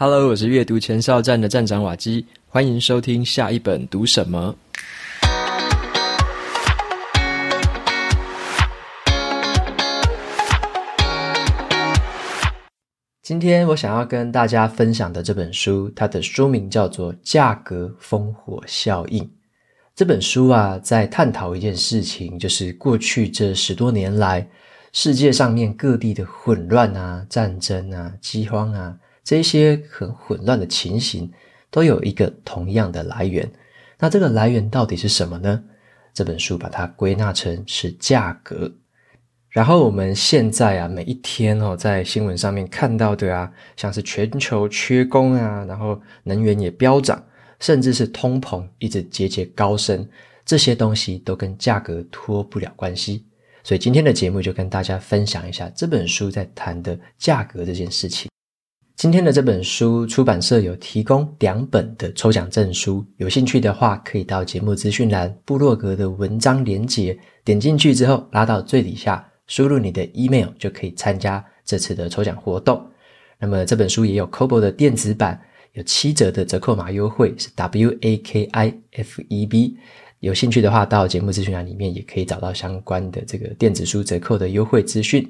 Hello，我是阅读前哨站的站长瓦基，欢迎收听下一本读什么。今天我想要跟大家分享的这本书，它的书名叫做《价格烽火效应》。这本书啊，在探讨一件事情，就是过去这十多年来，世界上面各地的混乱啊、战争啊、饥荒啊。这些很混乱的情形都有一个同样的来源，那这个来源到底是什么呢？这本书把它归纳成是价格。然后我们现在啊，每一天哦，在新闻上面看到的啊，像是全球缺工啊，然后能源也飙涨，甚至是通膨一直节节高升，这些东西都跟价格脱不了关系。所以今天的节目就跟大家分享一下这本书在谈的价格这件事情。今天的这本书出版社有提供两本的抽奖证书，有兴趣的话可以到节目资讯栏部落格的文章连结，点进去之后拉到最底下，输入你的 email 就可以参加这次的抽奖活动。那么这本书也有 Kobo 的电子版，有七折的折扣码优惠，是 W A K I F E B。有兴趣的话，到节目资讯栏里面也可以找到相关的这个电子书折扣的优惠资讯。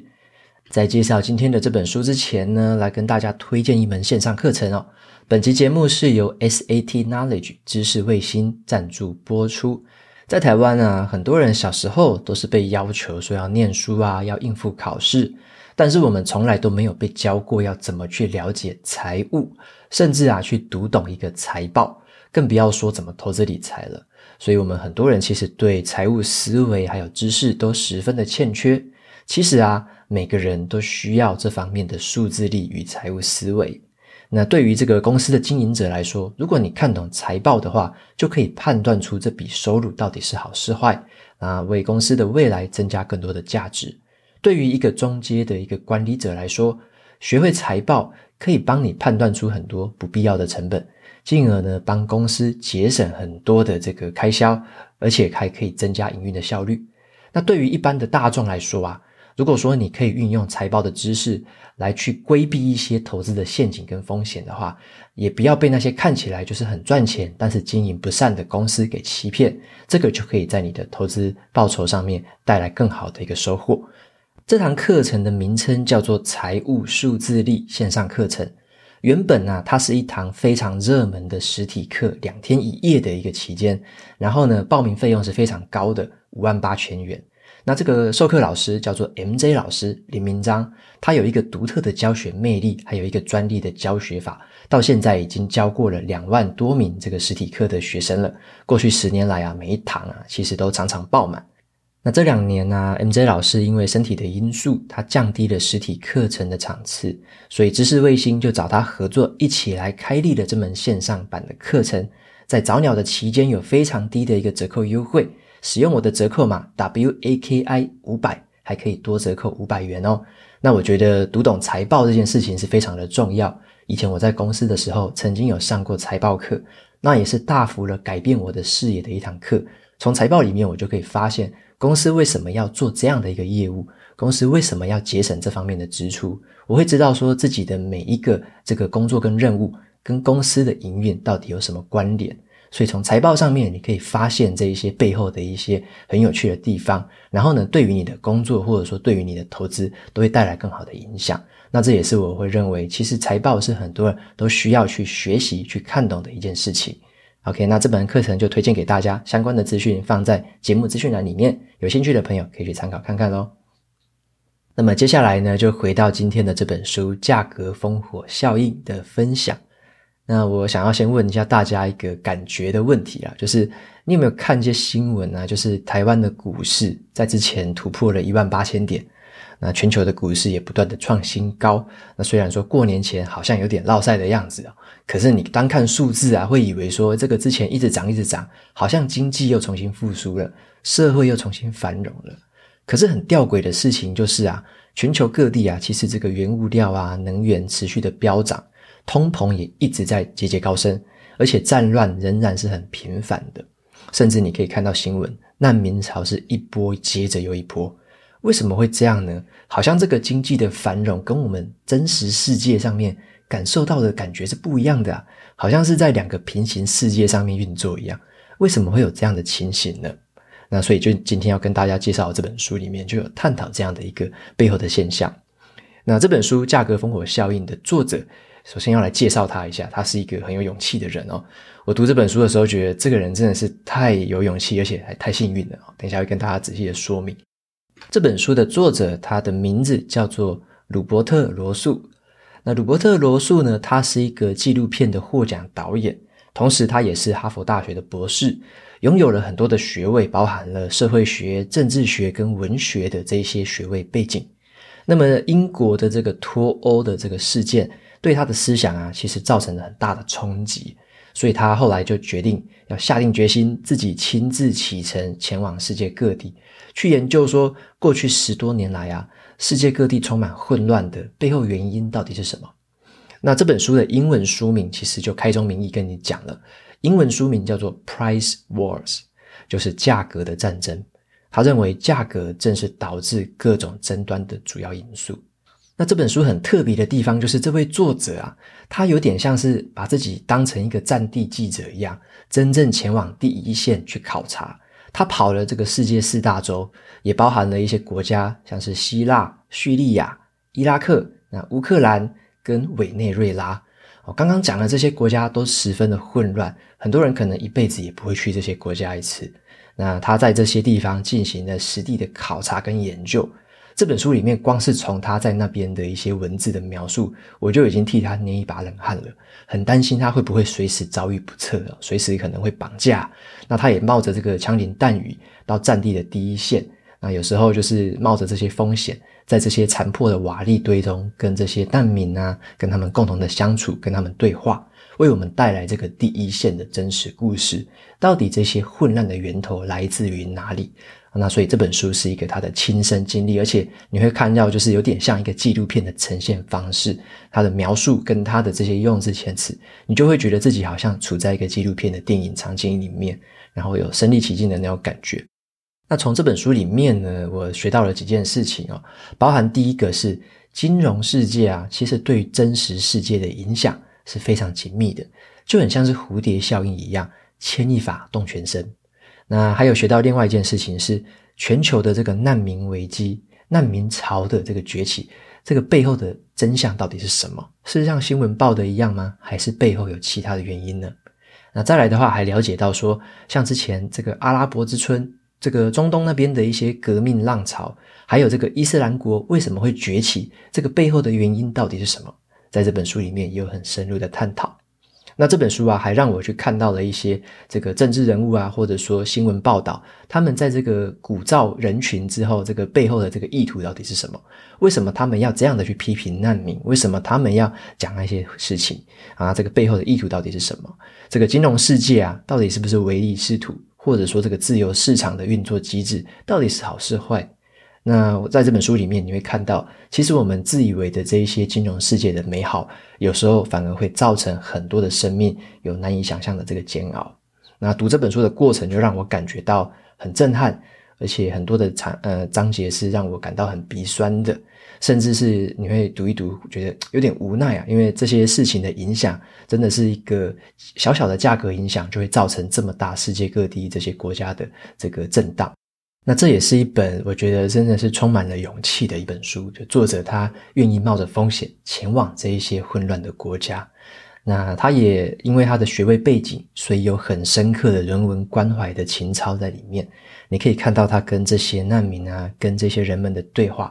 在介绍今天的这本书之前呢，来跟大家推荐一门线上课程哦。本期节目是由 SAT Knowledge 知识卫星赞助播出。在台湾啊，很多人小时候都是被要求说要念书啊，要应付考试，但是我们从来都没有被教过要怎么去了解财务，甚至啊去读懂一个财报，更不要说怎么投资理财了。所以，我们很多人其实对财务思维还有知识都十分的欠缺。其实啊，每个人都需要这方面的数字力与财务思维。那对于这个公司的经营者来说，如果你看懂财报的话，就可以判断出这笔收入到底是好是坏，啊，为公司的未来增加更多的价值。对于一个中阶的一个管理者来说，学会财报可以帮你判断出很多不必要的成本，进而呢，帮公司节省很多的这个开销，而且还可以增加营运的效率。那对于一般的大众来说啊，如果说你可以运用财报的知识来去规避一些投资的陷阱跟风险的话，也不要被那些看起来就是很赚钱，但是经营不善的公司给欺骗，这个就可以在你的投资报酬上面带来更好的一个收获。这堂课程的名称叫做财务数字力线上课程。原本呢、它是一堂非常热门的实体课，两天一夜的一个期间，然后呢，报名费用是非常高的，五万八千元。那这个授课老师叫做 MJ 老师林明章，他有一个独特的教学魅力，还有一个专利的教学法，到现在已经教过了两万多名这个实体课的学生了。过去十年来啊，每一堂啊，其实都常常爆满。那这两年呢、，MJ 老师因为身体的因素，他降低了实体课程的场次，所以知识卫星就找他合作，一起来开立了这门线上版的课程。在早鸟的期间，有非常低的一个折扣优惠。使用我的折扣码 WAKI 五百，还可以多折扣五百元哦。那我觉得读懂财报这件事情是非常的重要。以前我在公司的时候，曾经有上过财报课，那也是大幅的改变我的视野的一堂课。从财报里面，我就可以发现公司为什么要做这样的一个业务，公司为什么要节省这方面的支出。我会知道说自己的每一个这个工作跟任务，跟公司的营运到底有什么关联。所以从财报上面，你可以发现这一些背后的一些很有趣的地方，然后呢，对于你的工作或者说对于你的投资，都会带来更好的影响。那这也是我会认为，其实财报是很多人都需要去学习、去看懂的一件事情。OK，那这本课程就推荐给大家，相关的资讯放在节目资讯栏里面，有兴趣的朋友可以去参考看看喽。那么接下来呢，就回到今天的这本书《价格烽火效应》的分享。那我想要先问一下大家一个感觉的问题啊，就是你有没有看一些新闻啊？就是台湾的股市在之前突破了一万八千点，那全球的股市也不断的创新高。那虽然说过年前好像有点落赛的样子啊，可是你单看数字啊，会以为说这个之前一直涨一直涨，好像经济又重新复苏了，社会又重新繁荣了。可是很吊诡的事情就是啊，全球各地啊，其实这个原物料啊，能源持续的飙涨。通膨也一直在节节高升，而且战乱仍然是很频繁的，甚至你可以看到新闻，难民潮是一波接着又一波。为什么会这样呢？好像这个经济的繁荣跟我们真实世界上面感受到的感觉是不一样的啊，好像是在两个平行世界上面运作一样。为什么会有这样的情形呢？那所以就今天要跟大家介绍这本书里面就有探讨这样的一个背后的现象。那这本书《价格烽火效应》的作者，首先要来介绍他一下，他是一个很有勇气的人哦。我读这本书的时候，觉得这个人真的是太有勇气，而且还太幸运了。等一下会跟大家仔细的说明。这本书的作者，他的名字叫做鲁伯特·罗素。那鲁伯特·罗素呢，他是一个纪录片的获奖导演，同时他也是哈佛大学的博士。拥有了很多的学位，包含了社会学、政治学跟文学的这些学位背景。那么，英国的这个脱欧的这个事件，对他的思想啊，其实造成了很大的冲击。所以他后来就决定要下定决心，自己亲自启程前往世界各地，去研究说过去十多年来啊，世界各地充满混乱的背后原因到底是什么。那这本书的英文书名其实就开宗明义跟你讲了。英文书名叫做《Price Wars》，就是价格的战争。他认为价格正是导致各种争端的主要因素。那这本书很特别的地方，就是这位作者啊，他有点像是把自己当成一个战地记者一样，真正前往第一线去考察。他跑了这个世界四大洲，也包含了一些国家，像是希腊、叙利亚、伊拉克、那乌克兰跟委内瑞拉。我刚刚讲的这些国家都十分的混乱，很多人可能一辈子也不会去这些国家一次。那他在这些地方进行了实地的考察跟研究。这本书里面，光是从他在那边的一些文字的描述，我就已经替他捏一把冷汗了。很担心他会不会随时遭遇不测，随时可能会绑架。那他也冒着这个枪林弹雨到战地的第一线。那有时候就是冒着这些风险，在这些残破的瓦礫堆中，跟这些难民啊，跟他们共同的相处，跟他们对话，为我们带来这个第一线的真实故事。到底这些混乱的源头来自于哪里？那所以这本书是一个他的亲身经历，而且你会看到，就是有点像一个纪录片的呈现方式，他的描述跟他的这些用字遣词，你就会觉得自己好像处在一个纪录片的电影场景里面，然后有身临其境的那种感觉。那从这本书里面呢，我学到了几件事情哦，包含第一个是金融世界啊，其实对真实世界的影响是非常紧密的，就很像是蝴蝶效应一样，牵一发动全身。那还有学到另外一件事情是，全球的这个难民危机、难民潮的这个崛起，这个背后的真相到底是什么？是像新闻报的一样吗？还是背后有其他的原因呢？那再来的话，还了解到说，像之前这个阿拉伯之春。这个中东那边的一些革命浪潮，还有这个伊斯兰国为什么会崛起，这个背后的原因到底是什么？在这本书里面也有很深入的探讨。那这本书啊，还让我去看到了一些这个政治人物啊，或者说新闻报道，他们在这个鼓噪人群之后，这个背后的这个意图到底是什么？为什么他们要这样的去批评难民？为什么他们要讲那些事情啊？这个背后的意图到底是什么？这个金融世界啊，到底是不是唯利是图？或者说，这个自由市场的运作机制到底是好是坏？那我在这本书里面，你会看到，其实我们自以为的这一些金融世界的美好，有时候反而会造成很多的生命有难以想象的这个煎熬。那读这本书的过程，就让我感觉到很震撼，而且很多的章呃章节是让我感到很鼻酸的。甚至是你会读一读，觉得有点无奈啊，因为这些事情的影响，真的是一个小小的价格影响，就会造成这么大世界各地这些国家的这个震荡。那这也是一本我觉得真的是充满了勇气的一本书，就作者他愿意冒着风险前往这一些混乱的国家。那他也因为他的学位背景，所以有很深刻的人文关怀的情操在里面。你可以看到他跟这些难民啊，跟这些人们的对话。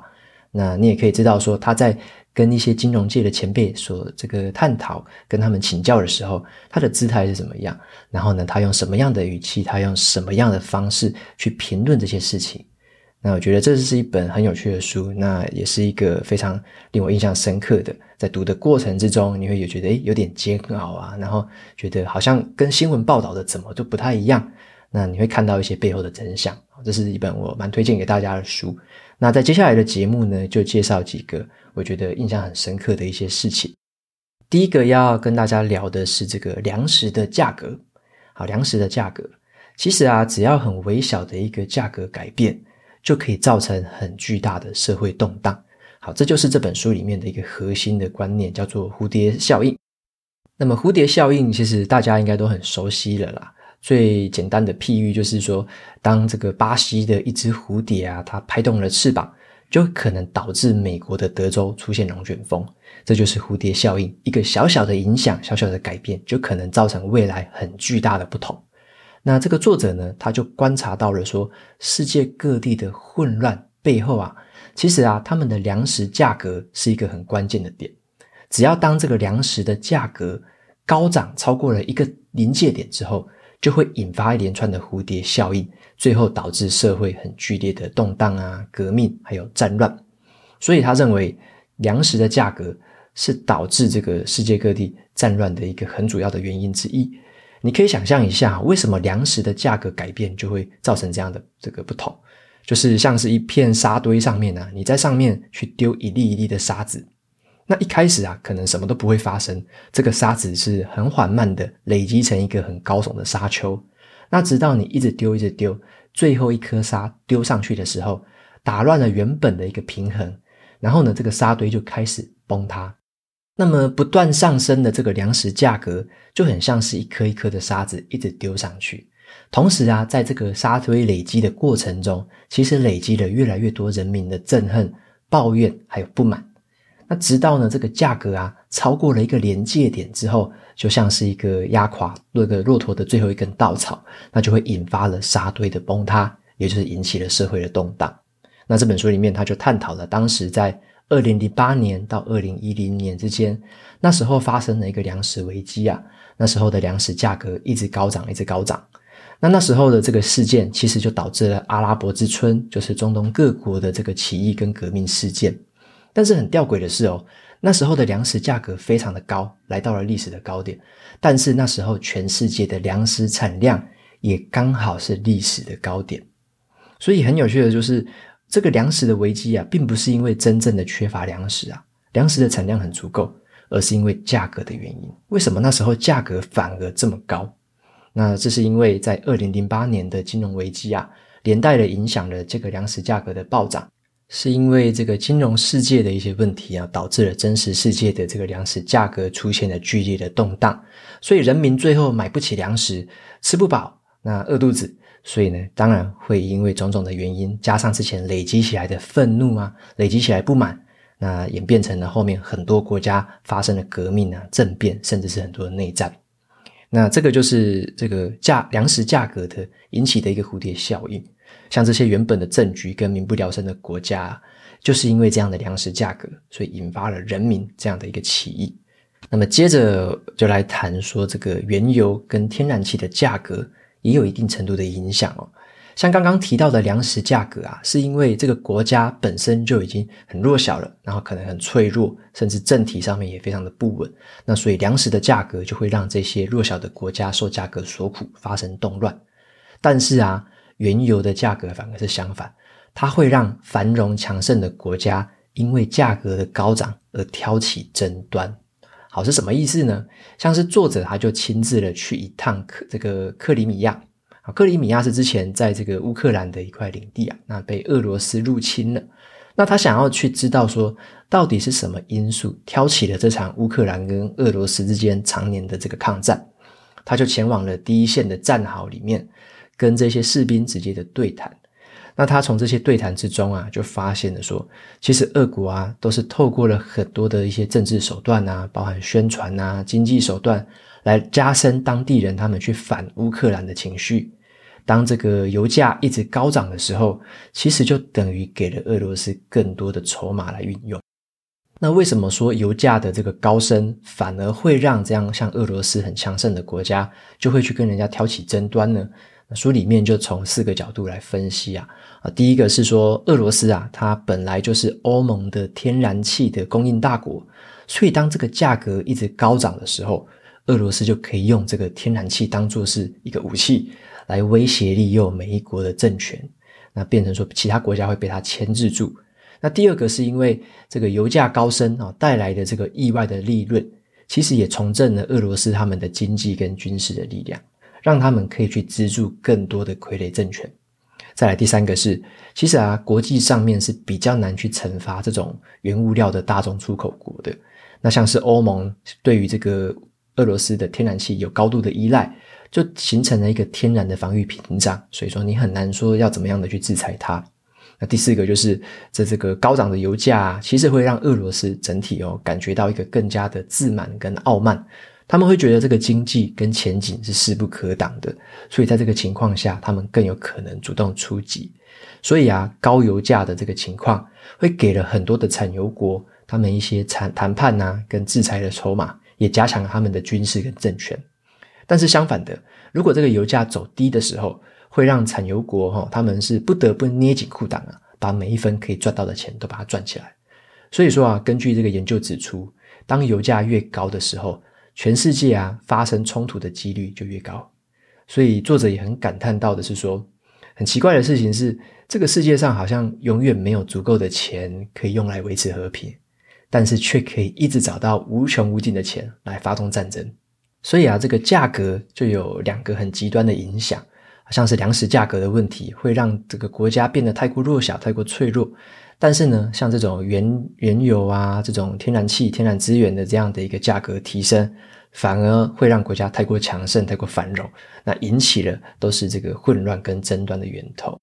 那你也可以知道说，他在跟一些金融界的前辈所这个探讨、跟他们请教的时候，他的姿态是怎么样？然后呢，他用什么样的语气，他用什么样的方式去评论这些事情？那我觉得这是一本很有趣的书，那也是一个非常令我印象深刻的。在读的过程之中，你会也觉得诶有点煎熬啊，然后觉得好像跟新闻报道的怎么都不太一样。那你会看到一些背后的真相。这是一本我蛮推荐给大家的书。那在接下来的节目呢，就介绍几个我觉得印象很深刻的一些事情。第一个要跟大家聊的是这个粮食的价格。好，粮食的价格，其实啊，只要很微小的一个价格改变，就可以造成很巨大的社会动荡。好，这就是这本书里面的一个核心的观念，叫做蝴蝶效应。那么蝴蝶效应其实大家应该都很熟悉了啦。最简单的譬喻就是说，当这个巴西的一只蝴蝶啊，它拍动了翅膀，就可能导致美国的德州出现龙卷风。这就是蝴蝶效应，一个小小的影响，小小的改变，就可能造成未来很巨大的不同。那这个作者呢，他就观察到了说，世界各地的混乱背后啊，其实啊，他们的粮食价格是一个很关键的点。只要当这个粮食的价格高涨超过了一个临界点之后，就会引发一连串的蝴蝶效应，最后导致社会很剧烈的动荡啊、革命还有战乱。所以他认为，粮食的价格是导致这个世界各地战乱的一个很主要的原因之一。你可以想象一下，为什么粮食的价格改变就会造成这样的这个不同？就是像是一片沙堆上面啊，你在上面去丢一粒一粒的沙子。那一开始啊，可能什么都不会发生，这个沙子是很缓慢的累积成一个很高耸的沙丘。那直到你一直丢，一直丢，最后一颗沙丢上去的时候，打乱了原本的一个平衡，然后呢，这个沙堆就开始崩塌。那么不断上升的这个粮食价格，就很像是一颗一颗的沙子一直丢上去。同时啊，在这个沙堆累积的过程中，其实累积了越来越多人民的憎恨、抱怨还有不满。那直到呢，这个价格啊超过了一个临界点之后，就像是一个压垮那个骆驼的最后一根稻草，那就会引发了沙堆的崩塌，也就是引起了社会的动荡。那这本书里面他就探讨了当时在二零零八年到二零一零年之间，那时候发生了一个粮食危机啊，那时候的粮食价格一直高涨，一直高涨。那那时候的这个事件，其实就导致了阿拉伯之春，就是中东各国的这个起义跟革命事件。但是很吊诡的是哦，那时候的粮食价格非常的高，来到了历史的高点。但是那时候全世界的粮食产量也刚好是历史的高点。所以很有趣的就是，这个粮食的危机啊，并不是因为真正的缺乏粮食啊，粮食的产量很足够，而是因为价格的原因。为什么那时候价格反而这么高？那这是因为在二零零八年的金融危机啊，连带的影响了这个粮食价格的暴涨。是因为这个金融世界的一些问题啊，导致了真实世界的这个粮食价格出现了剧烈的动荡，所以人民最后买不起粮食，吃不饱，那饿肚子，所以呢，当然会因为种种的原因，加上之前累积起来的愤怒啊，累积起来不满，那演变成了后面很多国家发生了革命啊、政变，甚至是很多的内战。那这个就是这个价粮食价格的引起的一个蝴蝶效应。像这些原本的政局跟民不聊生的国家，就是因为这样的粮食价格，所以引发了人民这样的一个起义。那么接着就来谈说，这个原油跟天然气的价格也有一定程度的影响哦。像刚刚提到的粮食价格啊，是因为这个国家本身就已经很弱小了，然后可能很脆弱，甚至政体上面也非常的不稳。那所以粮食的价格就会让这些弱小的国家受价格所苦，发生动乱。但是啊。原油的价格反而是相反，它会让繁荣强盛的国家因为价格的高涨而挑起争端。好，是什么意思呢？像是作者他就亲自的去一趟克这个克里米亚，啊，克里米亚是之前在这个乌克兰的一块领地啊，那被俄罗斯入侵了。那他想要去知道说，到底是什么因素挑起了这场乌克兰跟俄罗斯之间常年的这个抗战，他就前往了第一线的战壕里面。跟这些士兵直接的对谈，那他从这些对谈之中啊，就发现了说，其实俄国啊，都是透过了很多的一些政治手段啊，包含宣传啊、经济手段，来加深当地人他们去反乌克兰的情绪。当这个油价一直高涨的时候，其实就等于给了俄罗斯更多的筹码来运用。那为什么说油价的这个高升，反而会让这样像俄罗斯很强盛的国家，就会去跟人家挑起争端呢？那书里面就从四个角度来分析啊，啊，第一个是说俄罗斯啊，它本来就是欧盟的天然气的供应大国，所以当这个价格一直高涨的时候，俄罗斯就可以用这个天然气当做是一个武器来威胁利诱每一国的政权，那变成说其他国家会被它牵制住。那第二个是因为这个油价高升啊带来的这个意外的利润，其实也重振了俄罗斯他们的经济跟军事的力量。让他们可以去资助更多的傀儡政权，再来第三个是，其实啊，国际上面是比较难去惩罚这种原物料的大众出口国的。那像是欧盟对于这个俄罗斯的天然气有高度的依赖，就形成了一个天然的防御屏障。所以说，你很难说要怎么样的去制裁它。那第四个就是在这个高涨的油价，其实会让俄罗斯整体哦感觉到一个更加的自满跟傲慢。他们会觉得这个经济跟前景是势不可挡的，所以在这个情况下，他们更有可能主动出击。所以啊，高油价的这个情况会给了很多的产油国他们一些谈谈判啊跟制裁的筹码，也加强了他们的军事跟政权。但是相反的，如果这个油价走低的时候，会让产油国哈他们是不得不捏紧裤裆啊，把每一分可以赚到的钱都把它赚起来。所以说啊，根据这个研究指出，当油价越高的时候，全世界啊，发生冲突的几率就越高，所以作者也很感叹到的是说，很奇怪的事情是，这个世界上好像永远没有足够的钱可以用来维持和平，但是却可以一直找到无穷无尽的钱来发动战争。所以啊，这个价格就有两个很极端的影响，像是粮食价格的问题，会让这个国家变得太过弱小、太过脆弱。但是呢，像这种原原油啊，这种天然气、天然资源的这样的一个价格提升，反而会让国家太过强盛、太过繁荣，那引起了都是这个混乱跟争端的源头。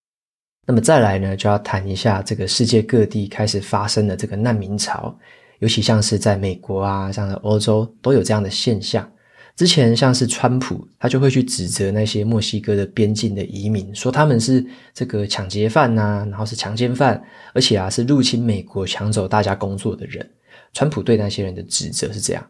那么再来呢，就要谈一下这个世界各地开始发生的这个难民潮，尤其像是在美国啊，像是欧洲都有这样的现象。之前像是川普，他就会去指责那些墨西哥的边境的移民，说他们是这个抢劫犯呐、然后是强奸犯，而且啊是入侵美国抢走大家工作的人。川普对那些人的指责是这样。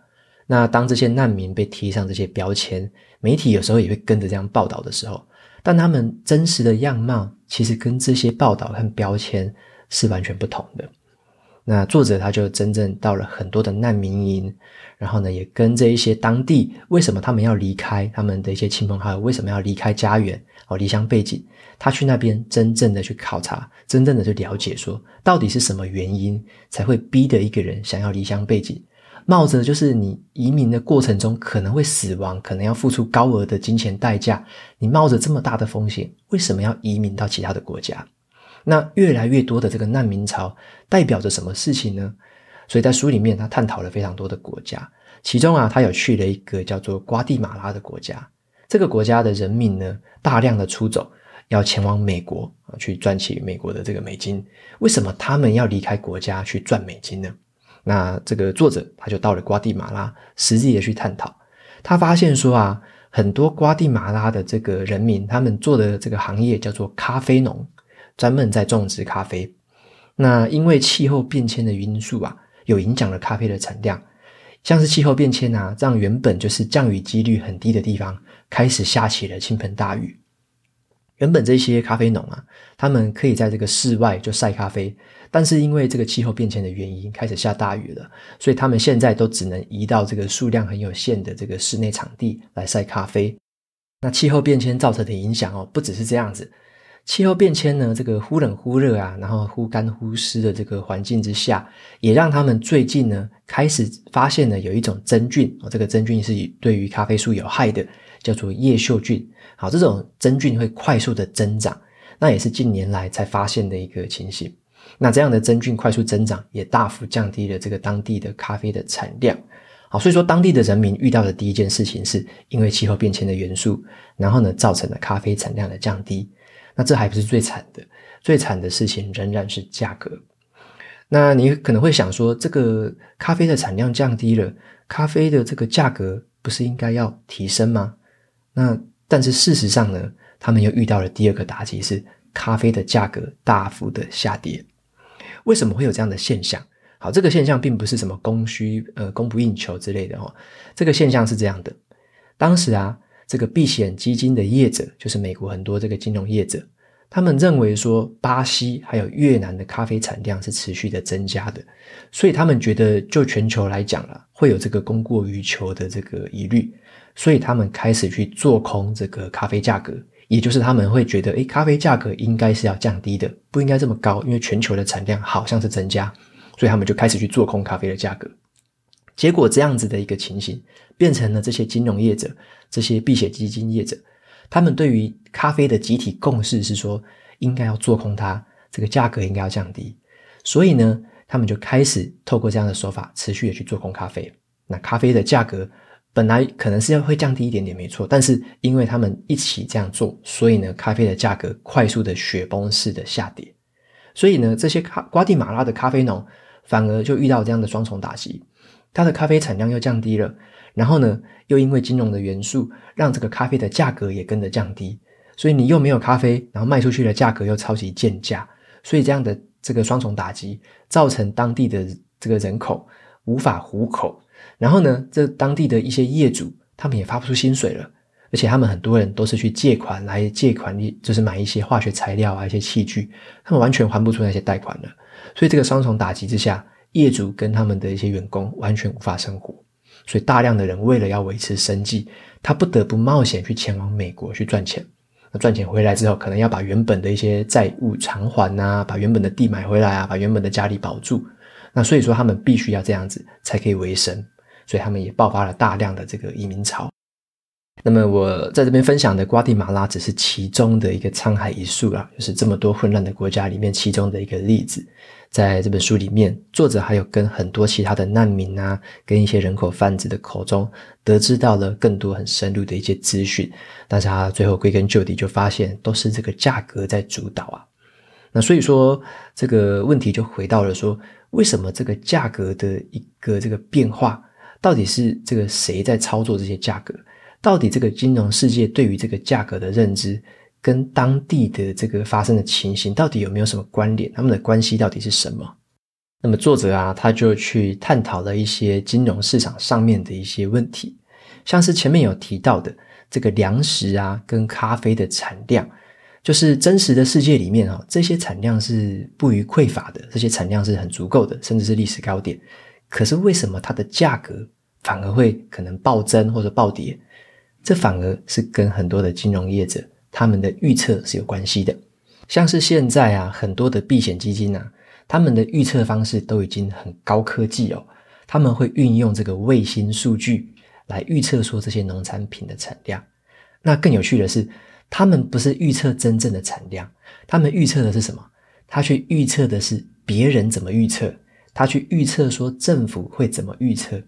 那当这些难民被贴上这些标签，媒体有时候也会跟着这样报道的时候，但他们真实的样貌其实跟这些报道和标签是完全不同的。那作者他就真正到了很多的难民营，然后呢，也跟这一些当地为什么他们要离开他们的一些亲朋好友为什么要离开家园哦，离乡背井，他去那边真正的去考察，真正的去了解说，说到底是什么原因才会逼得一个人想要离乡背井，冒着就是你移民的过程中可能会死亡，可能要付出高额的金钱代价，你冒着这么大的风险，为什么要移民到其他的国家？那越来越多的这个难民潮代表着什么事情呢？所以在书里面，他探讨了非常多的国家，其中啊，他有去了一个叫做瓜地马拉的国家。这个国家的人民呢，大量的出走，要前往美国啊，去赚取美国的这个美金。为什么他们要离开国家去赚美金呢？那这个作者他就到了瓜地马拉，实际的去探讨。他发现说啊，很多瓜地马拉的这个人民，他们做的这个行业叫做咖啡农。专门在种植咖啡，那因为气候变迁的因素啊，有影响了咖啡的产量。像是气候变迁啊，让原本就是降雨几率很低的地方，开始下起了倾盆大雨。原本这些咖啡农啊，他们可以在这个室外就晒咖啡，但是因为这个气候变迁的原因，开始下大雨了，所以他们现在都只能移到这个数量很有限的这个室内场地来晒咖啡。那气候变迁造成的影响哦，不只是这样子。气候变迁呢，这个忽冷忽热啊，然后忽干忽湿的这个环境之下，也让他们最近呢开始发现了有一种真菌哦，这个真菌是对于咖啡树有害的，叫做叶锈菌。好，这种真菌会快速的增长，那也是近年来才发现的一个情形。那这样的真菌快速增长，也大幅降低了这个当地的咖啡的产量。好，所以说当地的人民遇到的第一件事情，是因为气候变迁的元素，然后呢造成了咖啡产量的降低。那这还不是最惨的，最惨的事情仍然是价格。那你可能会想说，这个咖啡的产量降低了，咖啡的这个价格不是应该要提升吗？那但是事实上呢，他们又遇到了第二个打击，是咖啡的价格大幅的下跌。为什么会有这样的现象？好，这个现象并不是什么供需呃供不应求之类的哦，这个现象是这样的，当时啊。这个避险基金的业者，就是美国很多这个金融业者，他们认为说，巴西还有越南的咖啡产量是持续的增加的，所以他们觉得就全球来讲了，会有这个供过于求的这个疑虑，所以他们开始去做空这个咖啡价格，也就是他们会觉得，诶，咖啡价格应该是要降低的，不应该这么高，因为全球的产量好像是增加，所以他们就开始去做空咖啡的价格。结果这样子的一个情形，变成了这些金融业者、这些避险基金业者，他们对于咖啡的集体共识是说，应该要做空它，这个价格应该要降低。所以呢，他们就开始透过这样的手法，持续的去做空咖啡。那咖啡的价格本来可能是要会降低一点点，没错。但是因为他们一起这样做，所以呢，咖啡的价格快速的雪崩式的下跌。所以呢，这些咖瓜地马拉的咖啡农反而就遇到这样的双重打击，它的咖啡产量又降低了，然后呢，又因为金融的元素，让这个咖啡的价格也跟着降低。所以你又没有咖啡，然后卖出去的价格又超级贱价，所以这样的这个双重打击，造成当地的这个人口无法糊口。然后呢，这当地的一些业主，他们也发不出薪水了，而且他们很多人都是去借款来借款，就是买一些化学材料啊、一些器具，他们完全还不出那些贷款了。所以这个双重打击之下，业主跟他们的一些员工完全无法生活，所以大量的人为了要维持生计，他不得不冒险去前往美国去赚钱。那赚钱回来之后，可能要把原本的一些债务偿还啊，把原本的地买回来啊，把原本的家里保住。那所以说，他们必须要这样子才可以维生。所以他们也爆发了大量的这个移民潮。那么我在这边分享的瓜地马拉只是其中的一个沧海一粟啊，就是这么多混乱的国家里面其中的一个例子。在这本书里面，作者还有跟很多其他的难民啊，跟一些人口贩子的口中，得知到了更多很深入的一些资讯。但是他最后归根究底就发现，都是这个价格在主导啊。那所以说，这个问题就回到了说，为什么这个价格的一个这个变化？到底是这个谁在操作这些价格？到底这个金融世界对于这个价格的认知，跟当地的这个发生的情形，到底有没有什么关联？他们的关系到底是什么？那么作者啊，他就去探讨了一些金融市场上面的一些问题，像是前面有提到的这个粮食啊，跟咖啡的产量，就是真实的世界里面啊，这些产量是不虞匮乏的，这些产量是很足够的，甚至是历史高点。可是为什么它的价格反而会可能暴增或者暴跌？这反而是跟很多的金融业者他们的预测是有关系的。像是现在啊，很多的避险基金啊，他们的预测方式都已经很高科技哦。他们会运用这个卫星数据来预测说这些农产品的产量。那更有趣的是，他们不是预测真正的产量，他们预测的是什么？他去预测的是别人怎么预测。他去预测说政府会怎么预测，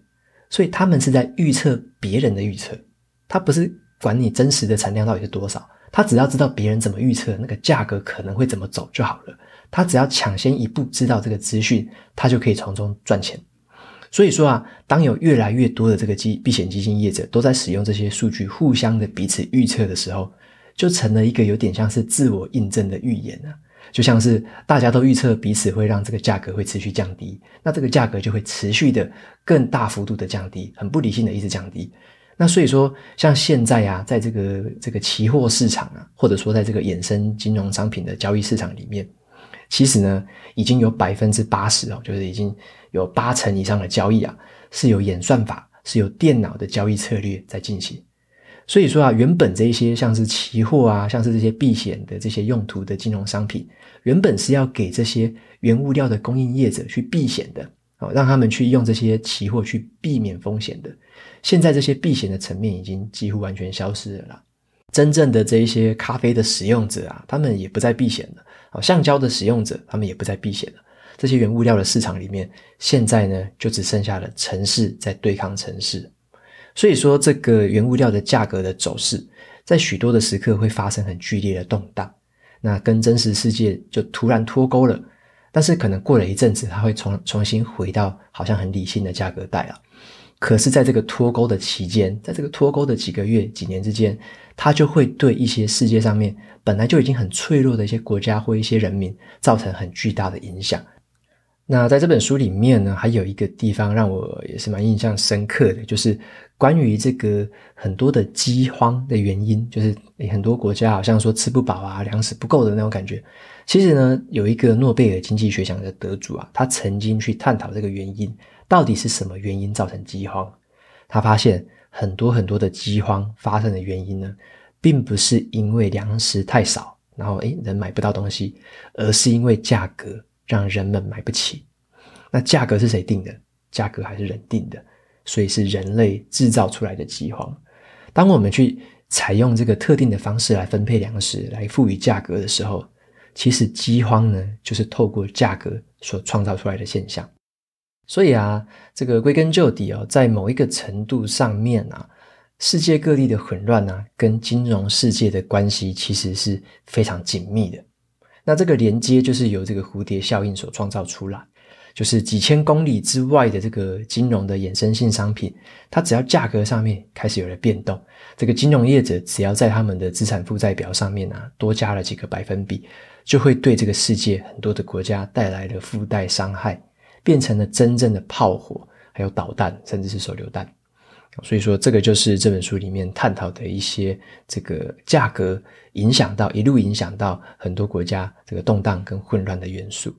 所以他们是在预测别人的预测，他不是管你真实的产量到底是多少，他只要知道别人怎么预测，那个价格可能会怎么走就好了。他只要抢先一步知道这个资讯，他就可以从中赚钱。所以说啊，当有越来越多的这个基避险基金业者都在使用这些数据，互相的彼此预测的时候，就成了一个有点像是自我印证的预言啊。就像是大家都预测彼此会让这个价格会持续降低，那这个价格就会持续的更大幅度的降低，很不理性的一直降低。那所以说，像现在啊，在这个这个期货市场啊，或者说在这个衍生金融商品的交易市场里面，其实呢，已经有百分之八十哦，就是已经有八成以上的交易啊，是有演算法，是有电脑的交易策略在进行。所以说啊，原本这一些像是期货啊，像是这些避险的这些用途的金融商品，原本是要给这些原物料的供应业者去避险的，哦，让他们去用这些期货去避免风险的。现在这些避险的层面已经几乎完全消失了啦。真正的这一些咖啡的使用者啊，他们也不再避险了。哦，橡胶的使用者，他们也不再避险了。这些原物料的市场里面，现在呢，就只剩下了城市在对抗城市。所以说，这个原物料的价格的走势，在许多的时刻会发生很剧烈的动荡，那跟真实世界就突然脱钩了。但是可能过了一阵子，它会重重新回到好像很理性的价格带了。可是，在这个脱钩的期间，在这个脱钩的几个月、几年之间，它就会对一些世界上面本来就已经很脆弱的一些国家或一些人民造成很巨大的影响。那在这本书里面呢，还有一个地方让我也是蛮印象深刻的，就是关于这个很多的饥荒的原因，就是很多国家好像说吃不饱啊，粮食不够的那种感觉。其实呢，有一个诺贝尔经济学奖的得主啊，他曾经去探讨这个原因，到底是什么原因造成饥荒？他发现很多很多的饥荒发生的原因呢，并不是因为粮食太少，然后诶人买不到东西，而是因为价格。让人们买不起，那价格是谁定的？价格还是人定的？所以是人类制造出来的饥荒。当我们去采用这个特定的方式来分配粮食，来赋予价格的时候，其实饥荒呢，就是透过价格所创造出来的现象。所以啊，这个归根究底哦，在某一个程度上面啊，世界各地的混乱啊，跟金融世界的关系其实是非常紧密的。那这个连接就是由这个蝴蝶效应所创造出来，就是几千公里之外的这个金融的衍生性商品，它只要价格上面开始有了变动，这个金融业者只要在他们的资产负债表上面啊多加了几个百分比，就会对这个世界很多的国家带来了附带伤害。变成了真正的炮火，还有导弹，甚至是手榴弹。所以说，这个就是这本书里面探讨的一些这个价格影响到一路影响到很多国家这个动荡跟混乱的元素。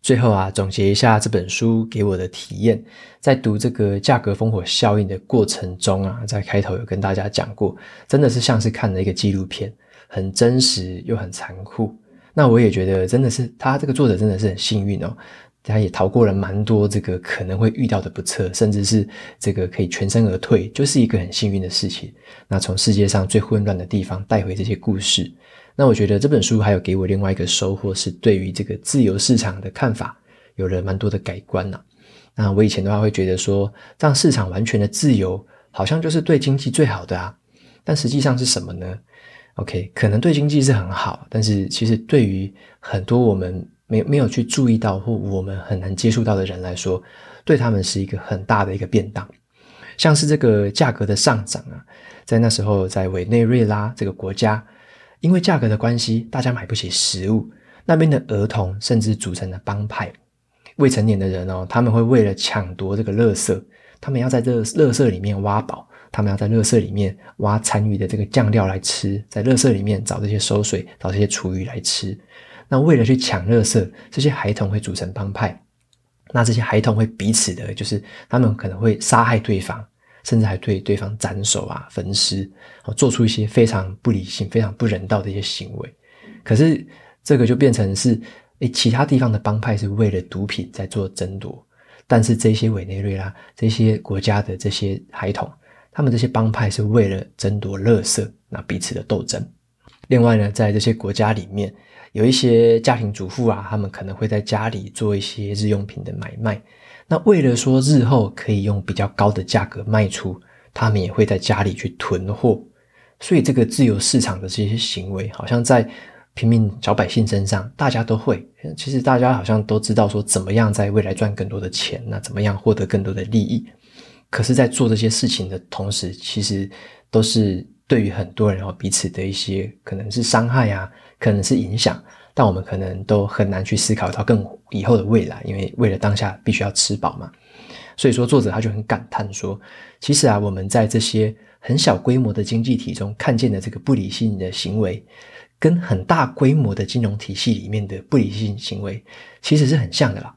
最后啊，总结一下这本书给我的体验，在读这个价格烽火效应的过程中啊，在开头有跟大家讲过，真的是像是看了一个纪录片，很真实又很残酷。那我也觉得真的是他这个作者真的是很幸运哦。他也逃过了蛮多这个可能会遇到的不测，甚至是这个可以全身而退，就是一个很幸运的事情。那从世界上最混乱的地方带回这些故事，那我觉得这本书还有给我另外一个收获，是对于这个自由市场的看法有了蛮多的改观呐。那我以前的话会觉得说，让市场完全的自由，好像就是对经济最好的啊。但实际上是什么呢？OK，可能对经济是很好，但是其实对于很多我们。没没有去注意到或我们很难接触到的人来说，对他们是一个很大的一个变当。像是这个价格的上涨啊，在那时候在委内瑞拉这个国家，因为价格的关系，大家买不起食物，那边的儿童甚至组成了帮派，未成年的人哦，他们会为了抢夺这个垃圾，他们要在这垃圾里面挖宝，他们要在垃圾里面挖残余的这个酱料来吃，在垃圾里面找这些馊水，找这些厨余来吃。那为了去抢垃圾，这些孩童会组成帮派。那这些孩童会彼此的，就是他们可能会杀害对方，甚至还对对方斩首啊、焚尸，做出一些非常不理性、非常不人道的一些行为。可是这个就变成是，诶，其他地方的帮派是为了毒品在做争夺，但是这些委内瑞拉这些国家的这些孩童，他们这些帮派是为了争夺垃圾，那彼此的斗争。另外呢，在这些国家里面。有一些家庭主妇啊，他们可能会在家里做一些日用品的买卖。那为了说日后可以用比较高的价格卖出，他们也会在家里去囤货。所以这个自由市场的这些行为，好像在平民小百姓身上，大家都会。其实大家好像都知道说，怎么样在未来赚更多的钱，那怎么样获得更多的利益。可是，在做这些事情的同时，其实都是对于很多人哦彼此的一些可能是伤害啊。可能是影响，但我们可能都很难去思考到更以后的未来，因为为了当下必须要吃饱嘛。所以说，作者他就很感叹说，其实啊，我们在这些很小规模的经济体中看见的这个不理性的行为，跟很大规模的金融体系里面的不理性行为，其实是很像的啦。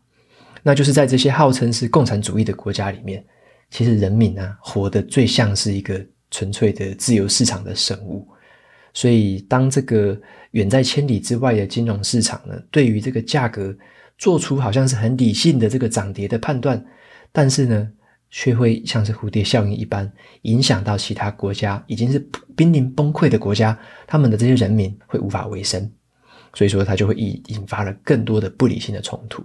那就是在这些号称是共产主义的国家里面，其实人民啊，活得最像是一个纯粹的自由市场的生物。所以，当这个远在千里之外的金融市场呢，对于这个价格做出好像是很理性的这个涨跌的判断，但是呢，却会像是蝴蝶效应一般，影响到其他国家已经是濒临崩溃的国家，他们的这些人民会无法维生，所以说它就会引引发了更多的不理性的冲突。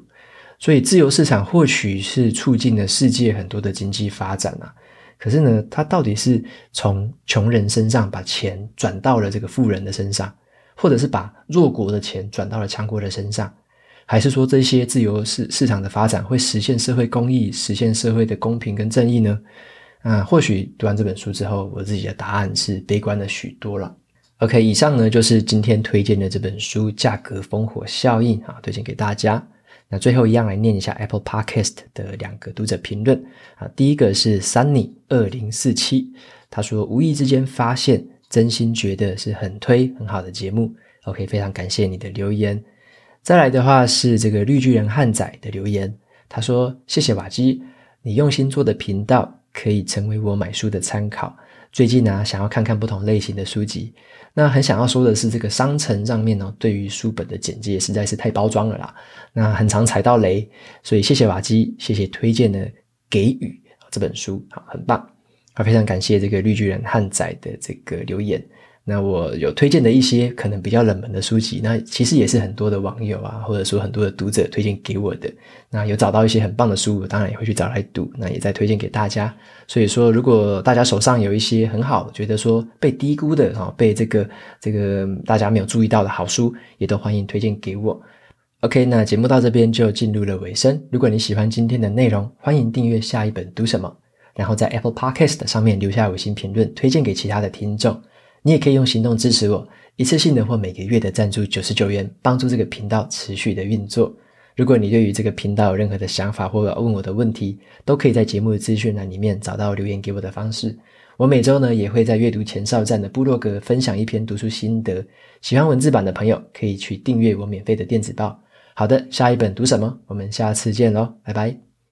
所以，自由市场或许是促进了世界很多的经济发展啊。可是呢，他到底是从穷人身上把钱转到了这个富人的身上，或者是把弱国的钱转到了强国的身上，还是说这些自由市市场的发展会实现社会公益，实现社会的公平跟正义呢？啊，或许读完这本书之后，我自己的答案是悲观了许多了。OK，以上呢就是今天推荐的这本书《价格烽火效应》啊，推荐给大家。那最后一样来念一下 Apple Podcast 的两个读者评论啊，第一个是 Sunny 二零四七，他说无意之间发现，真心觉得是很推很好的节目。OK，非常感谢你的留言。再来的话是这个绿巨人汉仔的留言，他说谢谢瓦基，你用心做的频道可以成为我买书的参考。最近呢、想要看看不同类型的书籍。那很想要说的是，这个商城上面呢，对于书本的简介实在是太包装了啦。那很常踩到雷，所以谢谢瓦基，谢谢推荐的给予这本书，好，很棒。好，非常感谢这个绿巨人汉仔的这个留言。那我有推荐的一些可能比较冷门的书籍，那其实也是很多的网友啊，或者说很多的读者推荐给我的。那有找到一些很棒的书，我当然也会去找来读，那也再推荐给大家。所以说，如果大家手上有一些很好，觉得说被低估的啊，被这个这个大家没有注意到的好书，也都欢迎推荐给我。OK，那节目到这边就进入了尾声。如果你喜欢今天的内容，欢迎订阅下一本读什么，然后在 Apple Podcast 上面留下五星评论，推荐给其他的听众。你也可以用行动支持我，一次性的或每个月的赞助九十九元，帮助这个频道持续的运作。如果你对于这个频道有任何的想法或者问我的问题，都可以在节目的资讯栏里面找到留言给我的方式。我每周呢也会在阅读前哨站的部落格分享一篇读书心得，喜欢文字版的朋友可以去订阅我免费的电子报。好的，下一本读什么？我们下次见喽，拜拜。